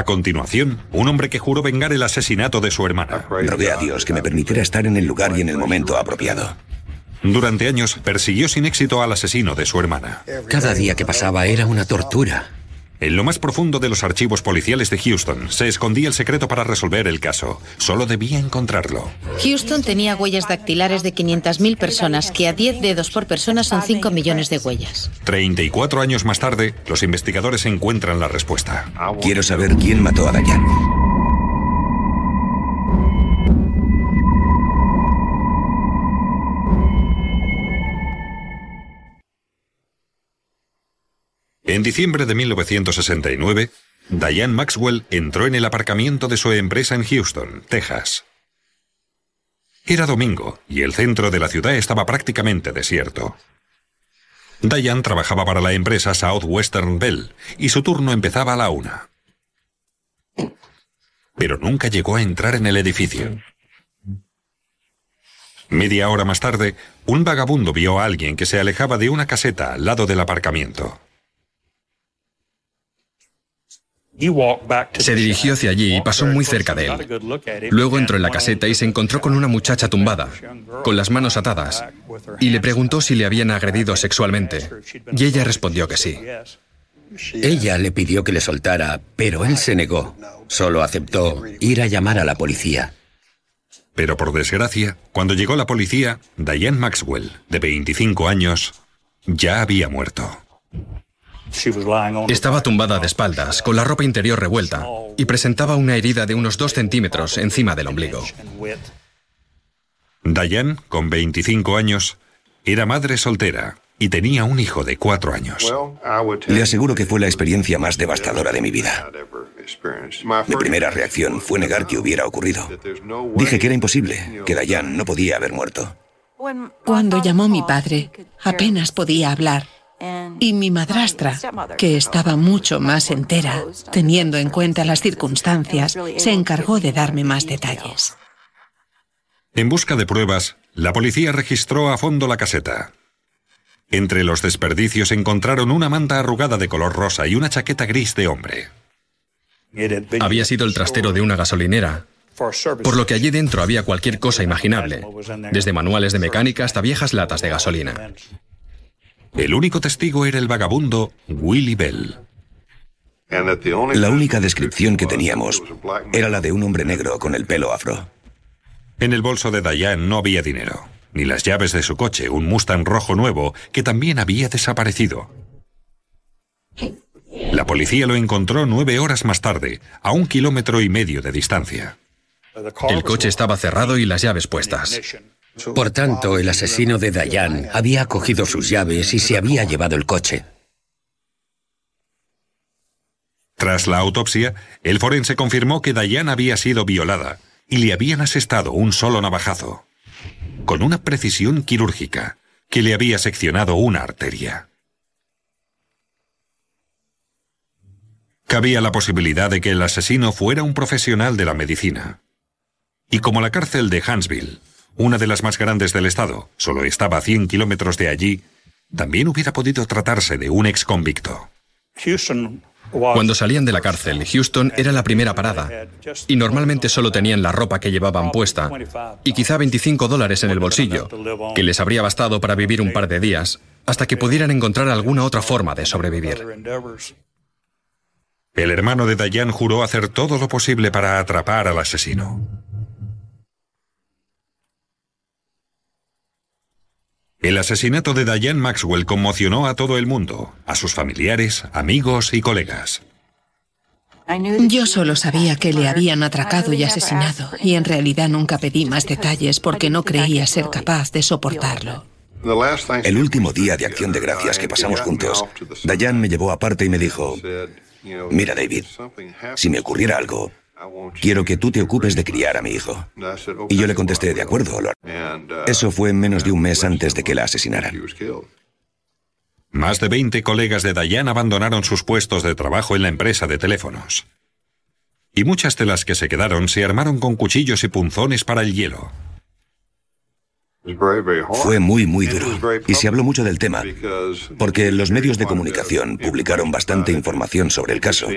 A continuación, un hombre que juró vengar el asesinato de su hermana. Rogué a Dios que me permitiera estar en el lugar y en el momento apropiado. Durante años persiguió sin éxito al asesino de su hermana. Cada día que pasaba era una tortura. En lo más profundo de los archivos policiales de Houston se escondía el secreto para resolver el caso. Solo debía encontrarlo. Houston tenía huellas dactilares de 500.000 personas, que a 10 dedos por persona son 5 millones de huellas. 34 años más tarde, los investigadores encuentran la respuesta. Quiero saber quién mató a Dayan. En diciembre de 1969, Diane Maxwell entró en el aparcamiento de su empresa en Houston, Texas. Era domingo y el centro de la ciudad estaba prácticamente desierto. Diane trabajaba para la empresa Southwestern Bell y su turno empezaba a la una. Pero nunca llegó a entrar en el edificio. Media hora más tarde, un vagabundo vio a alguien que se alejaba de una caseta al lado del aparcamiento. Se dirigió hacia allí y pasó muy cerca de él. Luego entró en la caseta y se encontró con una muchacha tumbada, con las manos atadas, y le preguntó si le habían agredido sexualmente. Y ella respondió que sí. Ella le pidió que le soltara, pero él se negó. Solo aceptó ir a llamar a la policía. Pero por desgracia, cuando llegó la policía, Diane Maxwell, de 25 años, ya había muerto. Estaba tumbada de espaldas, con la ropa interior revuelta, y presentaba una herida de unos dos centímetros encima del ombligo. Diane, con 25 años, era madre soltera y tenía un hijo de cuatro años. Le aseguro que fue la experiencia más devastadora de mi vida. Mi primera reacción fue negar que hubiera ocurrido. Dije que era imposible, que Diane no podía haber muerto. Cuando llamó mi padre, apenas podía hablar. Y mi madrastra, que estaba mucho más entera, teniendo en cuenta las circunstancias, se encargó de darme más detalles. En busca de pruebas, la policía registró a fondo la caseta. Entre los desperdicios encontraron una manta arrugada de color rosa y una chaqueta gris de hombre. Había sido el trastero de una gasolinera, por lo que allí dentro había cualquier cosa imaginable, desde manuales de mecánica hasta viejas latas de gasolina. El único testigo era el vagabundo Willie Bell. La única descripción que teníamos era la de un hombre negro con el pelo afro. En el bolso de Diane no había dinero, ni las llaves de su coche, un Mustang rojo nuevo que también había desaparecido. La policía lo encontró nueve horas más tarde, a un kilómetro y medio de distancia. El coche estaba cerrado y las llaves puestas. Por tanto, el asesino de Dayan había cogido sus llaves y se había llevado el coche. Tras la autopsia, el forense confirmó que Dayan había sido violada y le habían asestado un solo navajazo, con una precisión quirúrgica que le había seccionado una arteria. Cabía la posibilidad de que el asesino fuera un profesional de la medicina. Y como la cárcel de Huntsville una de las más grandes del estado, solo estaba a 100 kilómetros de allí, también hubiera podido tratarse de un ex convicto. Cuando salían de la cárcel, Houston era la primera parada, y normalmente solo tenían la ropa que llevaban puesta, y quizá 25 dólares en el bolsillo, que les habría bastado para vivir un par de días, hasta que pudieran encontrar alguna otra forma de sobrevivir. El hermano de Dayan juró hacer todo lo posible para atrapar al asesino. El asesinato de Diane Maxwell conmocionó a todo el mundo, a sus familiares, amigos y colegas. Yo solo sabía que le habían atracado y asesinado, y en realidad nunca pedí más detalles porque no creía ser capaz de soportarlo. El último día de acción de gracias que pasamos juntos, Diane me llevó aparte y me dijo, mira David, si me ocurriera algo, Quiero que tú te ocupes de criar a mi hijo. Y yo le contesté, de acuerdo, Lord. Eso fue menos de un mes antes de que la asesinaran. Más de 20 colegas de Diane abandonaron sus puestos de trabajo en la empresa de teléfonos. Y muchas de las que se quedaron se armaron con cuchillos y punzones para el hielo. Fue muy, muy duro. Y se habló mucho del tema, porque los medios de comunicación publicaron bastante información sobre el caso.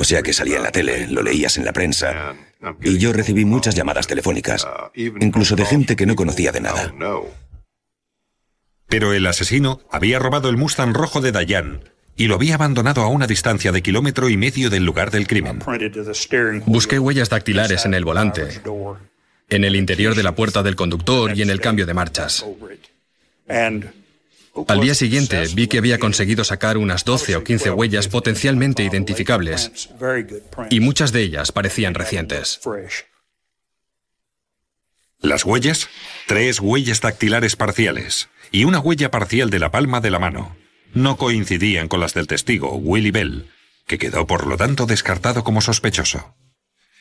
O sea que salía en la tele, lo leías en la prensa, y yo recibí muchas llamadas telefónicas, incluso de gente que no conocía de nada. Pero el asesino había robado el Mustang rojo de Dayan y lo había abandonado a una distancia de kilómetro y medio del lugar del crimen. Busqué huellas dactilares en el volante, en el interior de la puerta del conductor y en el cambio de marchas. Al día siguiente vi que había conseguido sacar unas 12 o 15 huellas potencialmente identificables y muchas de ellas parecían recientes. Las huellas, tres huellas dactilares parciales y una huella parcial de la palma de la mano, no coincidían con las del testigo, Willie Bell, que quedó por lo tanto descartado como sospechoso.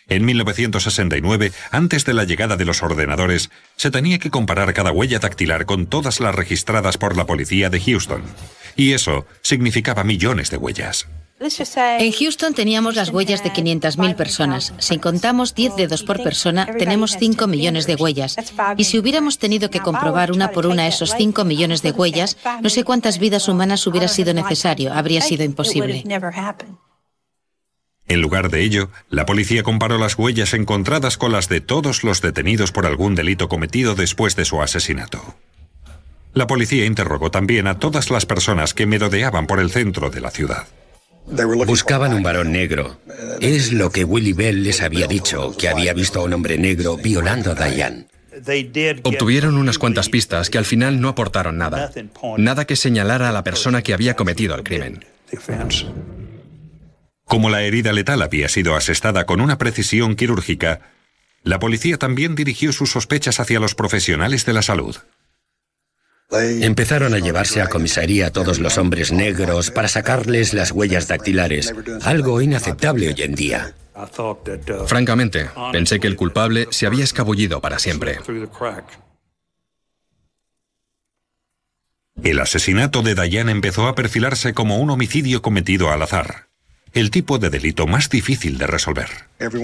En 1969, antes de la llegada de los ordenadores, se tenía que comparar cada huella dactilar con todas las registradas por la policía de Houston. Y eso significaba millones de huellas. En Houston teníamos las huellas de 500.000 personas. Si contamos 10 dedos por persona, tenemos 5 millones de huellas. Y si hubiéramos tenido que comprobar una por una esos 5 millones de huellas, no sé cuántas vidas humanas hubiera sido necesario. Habría sido imposible. En lugar de ello, la policía comparó las huellas encontradas con las de todos los detenidos por algún delito cometido después de su asesinato. La policía interrogó también a todas las personas que merodeaban por el centro de la ciudad. Buscaban un varón negro. Es lo que Willie Bell les había dicho, que había visto a un hombre negro violando a Diane. Obtuvieron unas cuantas pistas que al final no aportaron nada. Nada que señalara a la persona que había cometido el crimen. Como la herida letal había sido asestada con una precisión quirúrgica, la policía también dirigió sus sospechas hacia los profesionales de la salud. Empezaron a llevarse a comisaría a todos los hombres negros para sacarles las huellas dactilares, algo inaceptable hoy en día. Francamente, pensé que el culpable se había escabullido para siempre. El asesinato de Dayan empezó a perfilarse como un homicidio cometido al azar el tipo de delito más difícil de resolver.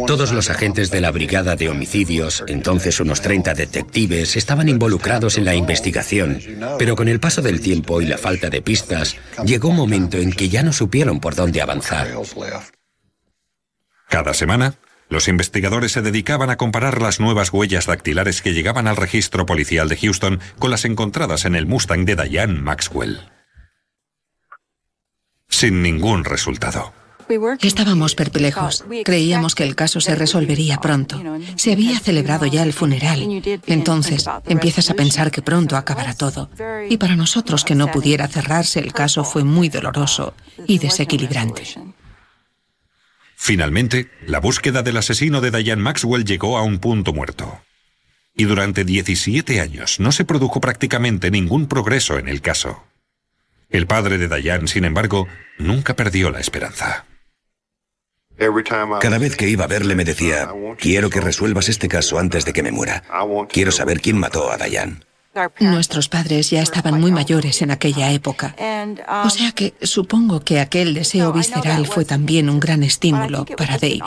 Todos los agentes de la Brigada de Homicidios, entonces unos 30 detectives, estaban involucrados en la investigación, pero con el paso del tiempo y la falta de pistas, llegó un momento en que ya no supieron por dónde avanzar. Cada semana, los investigadores se dedicaban a comparar las nuevas huellas dactilares que llegaban al registro policial de Houston con las encontradas en el Mustang de Diane Maxwell. Sin ningún resultado. Estábamos perplejos. Creíamos que el caso se resolvería pronto. Se había celebrado ya el funeral. Entonces empiezas a pensar que pronto acabará todo. Y para nosotros que no pudiera cerrarse el caso fue muy doloroso y desequilibrante. Finalmente, la búsqueda del asesino de Diane Maxwell llegó a un punto muerto. Y durante 17 años no se produjo prácticamente ningún progreso en el caso. El padre de Diane, sin embargo, nunca perdió la esperanza. Cada vez que iba a verle me decía, quiero que resuelvas este caso antes de que me muera. Quiero saber quién mató a Dayan. Nuestros padres ya estaban muy mayores en aquella época. O sea que supongo que aquel deseo visceral fue también un gran estímulo para David.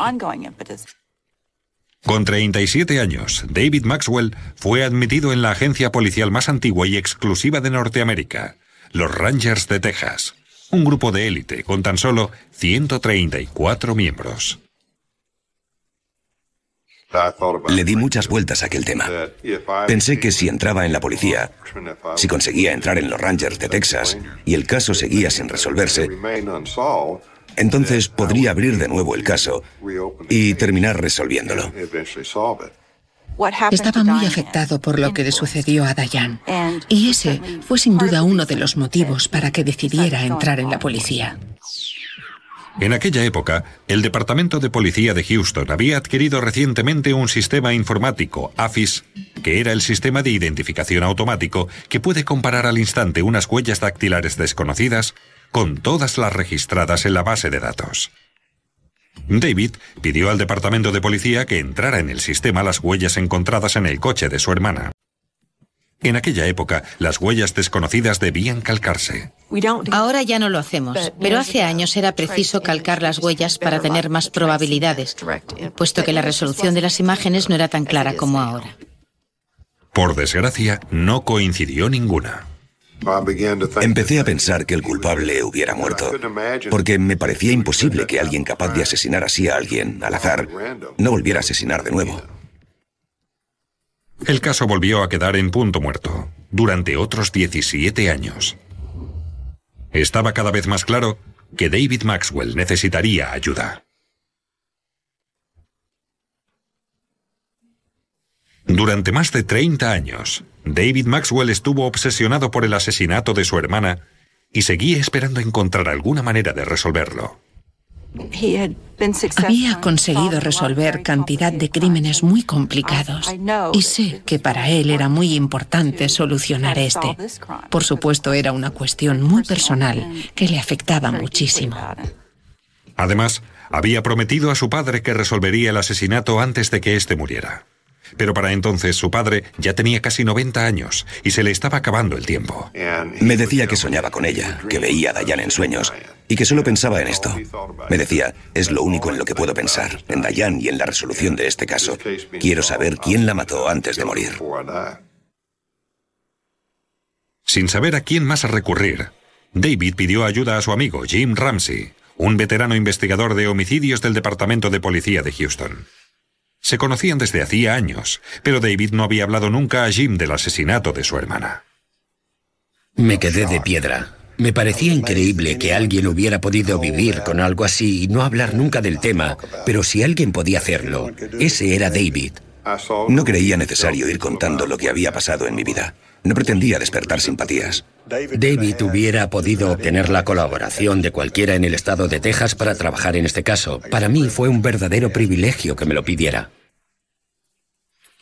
Con 37 años, David Maxwell fue admitido en la agencia policial más antigua y exclusiva de Norteamérica, los Rangers de Texas un grupo de élite con tan solo 134 miembros. Le di muchas vueltas a aquel tema. Pensé que si entraba en la policía, si conseguía entrar en los Rangers de Texas y el caso seguía sin resolverse, entonces podría abrir de nuevo el caso y terminar resolviéndolo. Estaba muy afectado por lo que le sucedió a Dayan. Y ese fue sin duda uno de los motivos para que decidiera entrar en la policía. En aquella época, el Departamento de Policía de Houston había adquirido recientemente un sistema informático, AFIS, que era el sistema de identificación automático que puede comparar al instante unas huellas dactilares desconocidas con todas las registradas en la base de datos. David pidió al departamento de policía que entrara en el sistema las huellas encontradas en el coche de su hermana. En aquella época, las huellas desconocidas debían calcarse. Ahora ya no lo hacemos, pero hace años era preciso calcar las huellas para tener más probabilidades, puesto que la resolución de las imágenes no era tan clara como ahora. Por desgracia, no coincidió ninguna. Empecé a pensar que el culpable hubiera muerto, porque me parecía imposible que alguien capaz de asesinar así a alguien al azar no volviera a asesinar de nuevo. El caso volvió a quedar en punto muerto durante otros 17 años. Estaba cada vez más claro que David Maxwell necesitaría ayuda. Durante más de 30 años, David Maxwell estuvo obsesionado por el asesinato de su hermana y seguía esperando encontrar alguna manera de resolverlo. Había conseguido resolver cantidad de crímenes muy complicados y sé que para él era muy importante solucionar este. Por supuesto, era una cuestión muy personal que le afectaba muchísimo. Además, había prometido a su padre que resolvería el asesinato antes de que éste muriera. Pero para entonces su padre ya tenía casi 90 años y se le estaba acabando el tiempo. Me decía que soñaba con ella, que veía a Dayan en sueños y que solo pensaba en esto. Me decía, es lo único en lo que puedo pensar, en Dayan y en la resolución de este caso. Quiero saber quién la mató antes de morir. Sin saber a quién más recurrir, David pidió ayuda a su amigo Jim Ramsey, un veterano investigador de homicidios del Departamento de Policía de Houston. Se conocían desde hacía años, pero David no había hablado nunca a Jim del asesinato de su hermana. Me quedé de piedra. Me parecía increíble que alguien hubiera podido vivir con algo así y no hablar nunca del tema, pero si alguien podía hacerlo, ese era David. No creía necesario ir contando lo que había pasado en mi vida. No pretendía despertar simpatías. David hubiera podido obtener la colaboración de cualquiera en el estado de Texas para trabajar en este caso. Para mí fue un verdadero privilegio que me lo pidiera.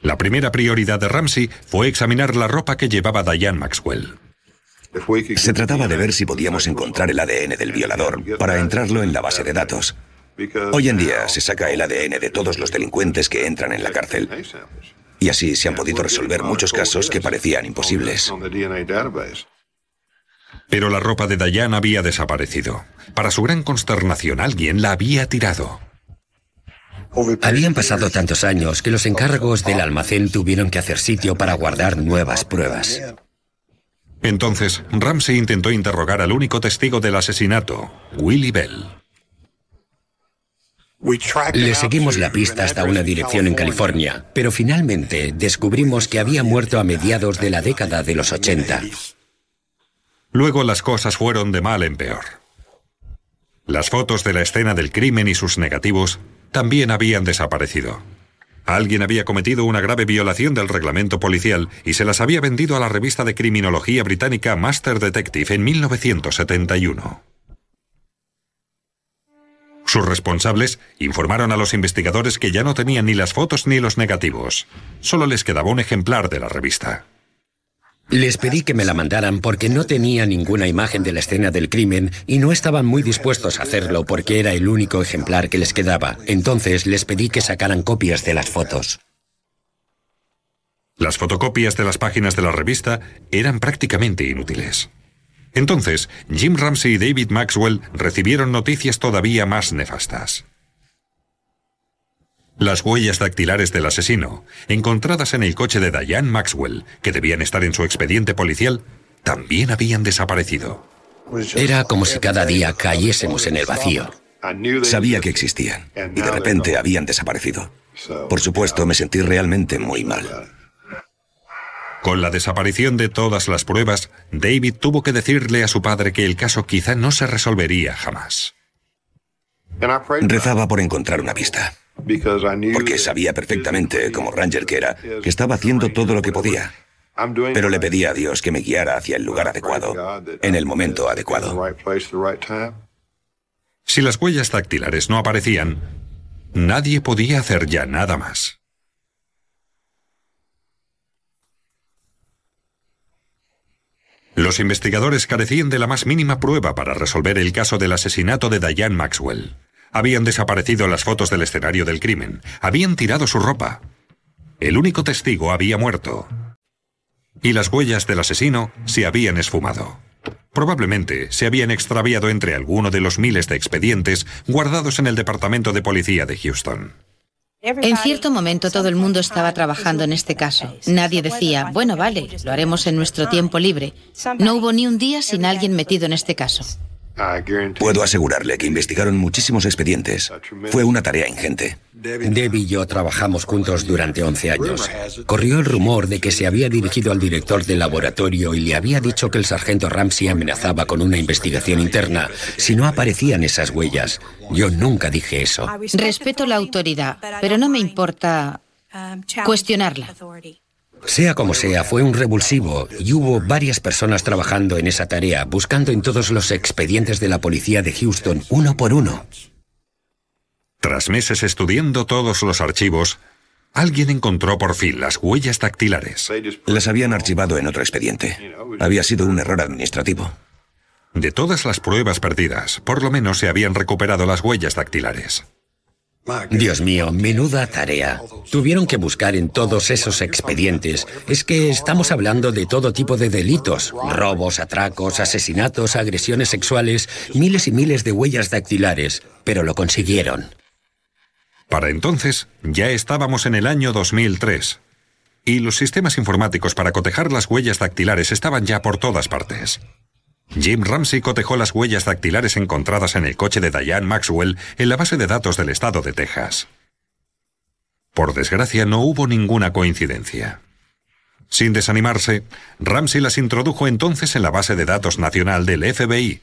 La primera prioridad de Ramsey fue examinar la ropa que llevaba Diane Maxwell. Se trataba de ver si podíamos encontrar el ADN del violador para entrarlo en la base de datos. Hoy en día se saca el ADN de todos los delincuentes que entran en la cárcel. Y así se han podido resolver muchos casos que parecían imposibles. Pero la ropa de Diane había desaparecido. Para su gran consternación, alguien la había tirado. Habían pasado tantos años que los encargos del almacén tuvieron que hacer sitio para guardar nuevas pruebas. Entonces, Ramsey intentó interrogar al único testigo del asesinato, Willie Bell. Le seguimos la pista hasta una dirección en California, pero finalmente descubrimos que había muerto a mediados de la década de los 80. Luego las cosas fueron de mal en peor. Las fotos de la escena del crimen y sus negativos también habían desaparecido. Alguien había cometido una grave violación del reglamento policial y se las había vendido a la revista de criminología británica Master Detective en 1971. Sus responsables informaron a los investigadores que ya no tenían ni las fotos ni los negativos. Solo les quedaba un ejemplar de la revista. Les pedí que me la mandaran porque no tenía ninguna imagen de la escena del crimen y no estaban muy dispuestos a hacerlo porque era el único ejemplar que les quedaba. Entonces les pedí que sacaran copias de las fotos. Las fotocopias de las páginas de la revista eran prácticamente inútiles. Entonces, Jim Ramsey y David Maxwell recibieron noticias todavía más nefastas. Las huellas dactilares del asesino, encontradas en el coche de Diane Maxwell, que debían estar en su expediente policial, también habían desaparecido. Era como si cada día cayésemos en el vacío. Sabía que existían y de repente habían desaparecido. Por supuesto, me sentí realmente muy mal. Con la desaparición de todas las pruebas, David tuvo que decirle a su padre que el caso quizá no se resolvería jamás. Rezaba por encontrar una pista, porque sabía perfectamente, como ranger que era, que estaba haciendo todo lo que podía. Pero le pedía a Dios que me guiara hacia el lugar adecuado, en el momento adecuado. Si las huellas dactilares no aparecían, nadie podía hacer ya nada más. Los investigadores carecían de la más mínima prueba para resolver el caso del asesinato de Diane Maxwell. Habían desaparecido las fotos del escenario del crimen, habían tirado su ropa. El único testigo había muerto. Y las huellas del asesino se habían esfumado. Probablemente se habían extraviado entre alguno de los miles de expedientes guardados en el Departamento de Policía de Houston. En cierto momento todo el mundo estaba trabajando en este caso. Nadie decía, bueno, vale, lo haremos en nuestro tiempo libre. No hubo ni un día sin alguien metido en este caso. Puedo asegurarle que investigaron muchísimos expedientes. Fue una tarea ingente. Debbie y yo trabajamos juntos durante 11 años. Corrió el rumor de que se había dirigido al director del laboratorio y le había dicho que el sargento Ramsey amenazaba con una investigación interna si no aparecían esas huellas. Yo nunca dije eso. Respeto la autoridad, pero no me importa cuestionarla. Sea como sea, fue un revulsivo y hubo varias personas trabajando en esa tarea, buscando en todos los expedientes de la policía de Houston, uno por uno. Tras meses estudiando todos los archivos, alguien encontró por fin las huellas dactilares. Las habían archivado en otro expediente. Había sido un error administrativo. De todas las pruebas perdidas, por lo menos se habían recuperado las huellas dactilares. Dios mío, menuda tarea. Tuvieron que buscar en todos esos expedientes. Es que estamos hablando de todo tipo de delitos. Robos, atracos, asesinatos, agresiones sexuales, miles y miles de huellas dactilares. Pero lo consiguieron. Para entonces, ya estábamos en el año 2003. Y los sistemas informáticos para cotejar las huellas dactilares estaban ya por todas partes. Jim Ramsey cotejó las huellas dactilares encontradas en el coche de Diane Maxwell en la base de datos del estado de Texas. Por desgracia, no hubo ninguna coincidencia. Sin desanimarse, Ramsey las introdujo entonces en la base de datos nacional del FBI.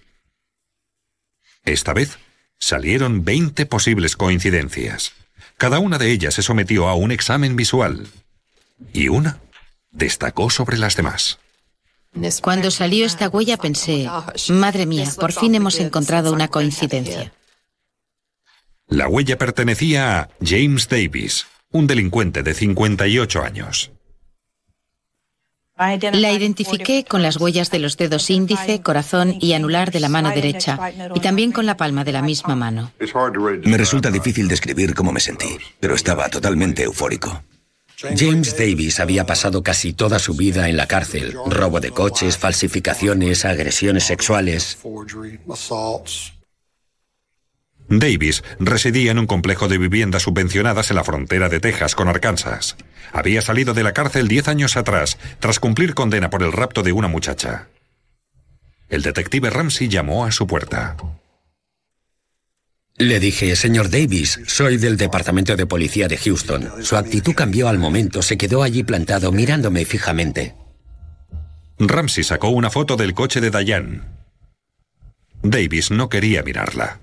Esta vez, salieron 20 posibles coincidencias. Cada una de ellas se sometió a un examen visual. Y una destacó sobre las demás. Cuando salió esta huella pensé, madre mía, por fin hemos encontrado una coincidencia. La huella pertenecía a James Davis, un delincuente de 58 años. La identifiqué con las huellas de los dedos índice, corazón y anular de la mano derecha, y también con la palma de la misma mano. Me resulta difícil describir cómo me sentí, pero estaba totalmente eufórico. James Davis había pasado casi toda su vida en la cárcel. Robo de coches, falsificaciones, agresiones sexuales. Davis residía en un complejo de viviendas subvencionadas en la frontera de Texas con Arkansas. Había salido de la cárcel diez años atrás, tras cumplir condena por el rapto de una muchacha. El detective Ramsey llamó a su puerta. Le dije, señor Davis, soy del Departamento de Policía de Houston. Su actitud cambió al momento, se quedó allí plantado mirándome fijamente. Ramsey sacó una foto del coche de Diane. Davis no quería mirarla.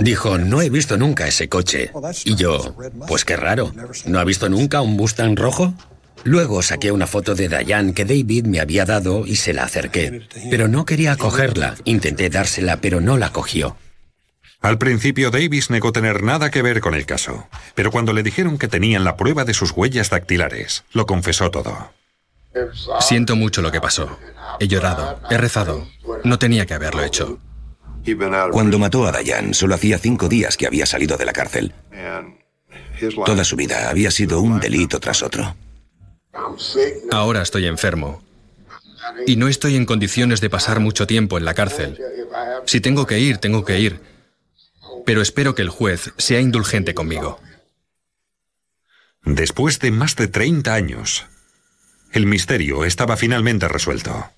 Dijo, no he visto nunca ese coche. Y yo, pues qué raro, ¿no ha visto nunca un Mustang rojo? Luego saqué una foto de Diane que David me había dado y se la acerqué. Pero no quería cogerla. Intenté dársela, pero no la cogió. Al principio Davis negó tener nada que ver con el caso, pero cuando le dijeron que tenían la prueba de sus huellas dactilares, lo confesó todo. Siento mucho lo que pasó. He llorado, he rezado. No tenía que haberlo hecho. Cuando mató a Diane, solo hacía cinco días que había salido de la cárcel. Toda su vida había sido un delito tras otro. Ahora estoy enfermo. Y no estoy en condiciones de pasar mucho tiempo en la cárcel. Si tengo que ir, tengo que ir. Pero espero que el juez sea indulgente conmigo. Después de más de 30 años, el misterio estaba finalmente resuelto.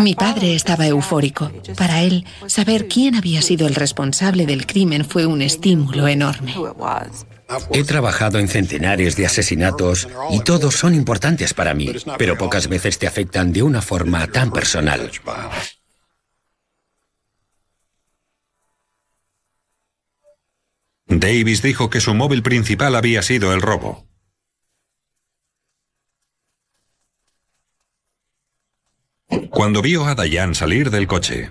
Mi padre estaba eufórico. Para él, saber quién había sido el responsable del crimen fue un estímulo enorme. He trabajado en centenares de asesinatos y todos son importantes para mí, pero pocas veces te afectan de una forma tan personal. Davis dijo que su móvil principal había sido el robo. Cuando vio a Diane salir del coche,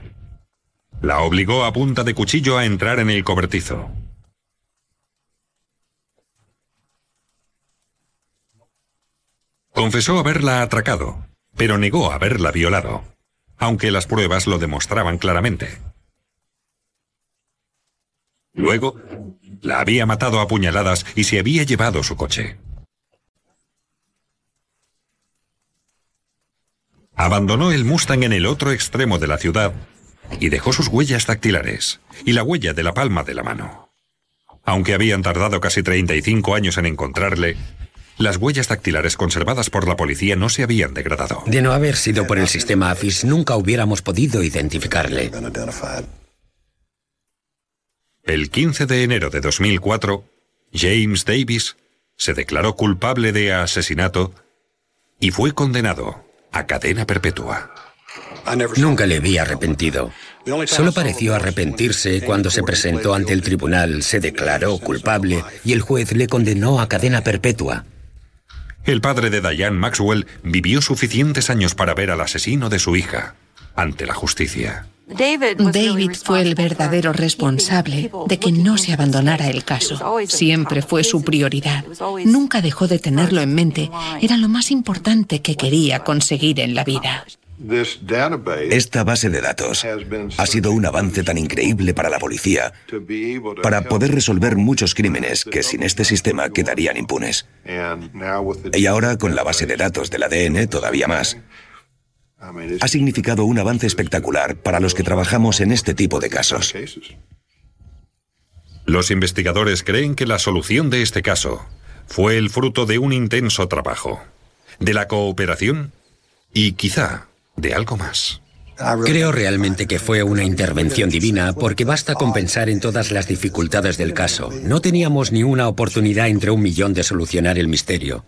la obligó a punta de cuchillo a entrar en el cobertizo. Confesó haberla atracado, pero negó haberla violado, aunque las pruebas lo demostraban claramente. Luego, la había matado a puñaladas y se había llevado su coche. Abandonó el Mustang en el otro extremo de la ciudad y dejó sus huellas dactilares y la huella de la palma de la mano. Aunque habían tardado casi 35 años en encontrarle, las huellas dactilares conservadas por la policía no se habían degradado. De no haber sido por el sistema AFIS, nunca hubiéramos podido identificarle. El 15 de enero de 2004, James Davis se declaró culpable de asesinato y fue condenado a cadena perpetua. Nunca le vi arrepentido. Solo pareció arrepentirse cuando se presentó ante el tribunal, se declaró culpable y el juez le condenó a cadena perpetua. El padre de Diane Maxwell vivió suficientes años para ver al asesino de su hija ante la justicia. David fue el verdadero responsable de que no se abandonara el caso. Siempre fue su prioridad. Nunca dejó de tenerlo en mente. Era lo más importante que quería conseguir en la vida. Esta base de datos ha sido un avance tan increíble para la policía para poder resolver muchos crímenes que sin este sistema quedarían impunes. Y ahora con la base de datos del ADN todavía más. Ha significado un avance espectacular para los que trabajamos en este tipo de casos. Los investigadores creen que la solución de este caso fue el fruto de un intenso trabajo, de la cooperación y quizá de algo más. Creo realmente que fue una intervención divina porque basta con pensar en todas las dificultades del caso. No teníamos ni una oportunidad entre un millón de solucionar el misterio.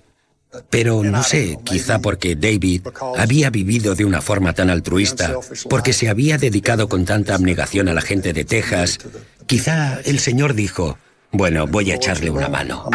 Pero no sé, quizá porque David había vivido de una forma tan altruista, porque se había dedicado con tanta abnegación a la gente de Texas, quizá el Señor dijo, bueno, voy a echarle una mano.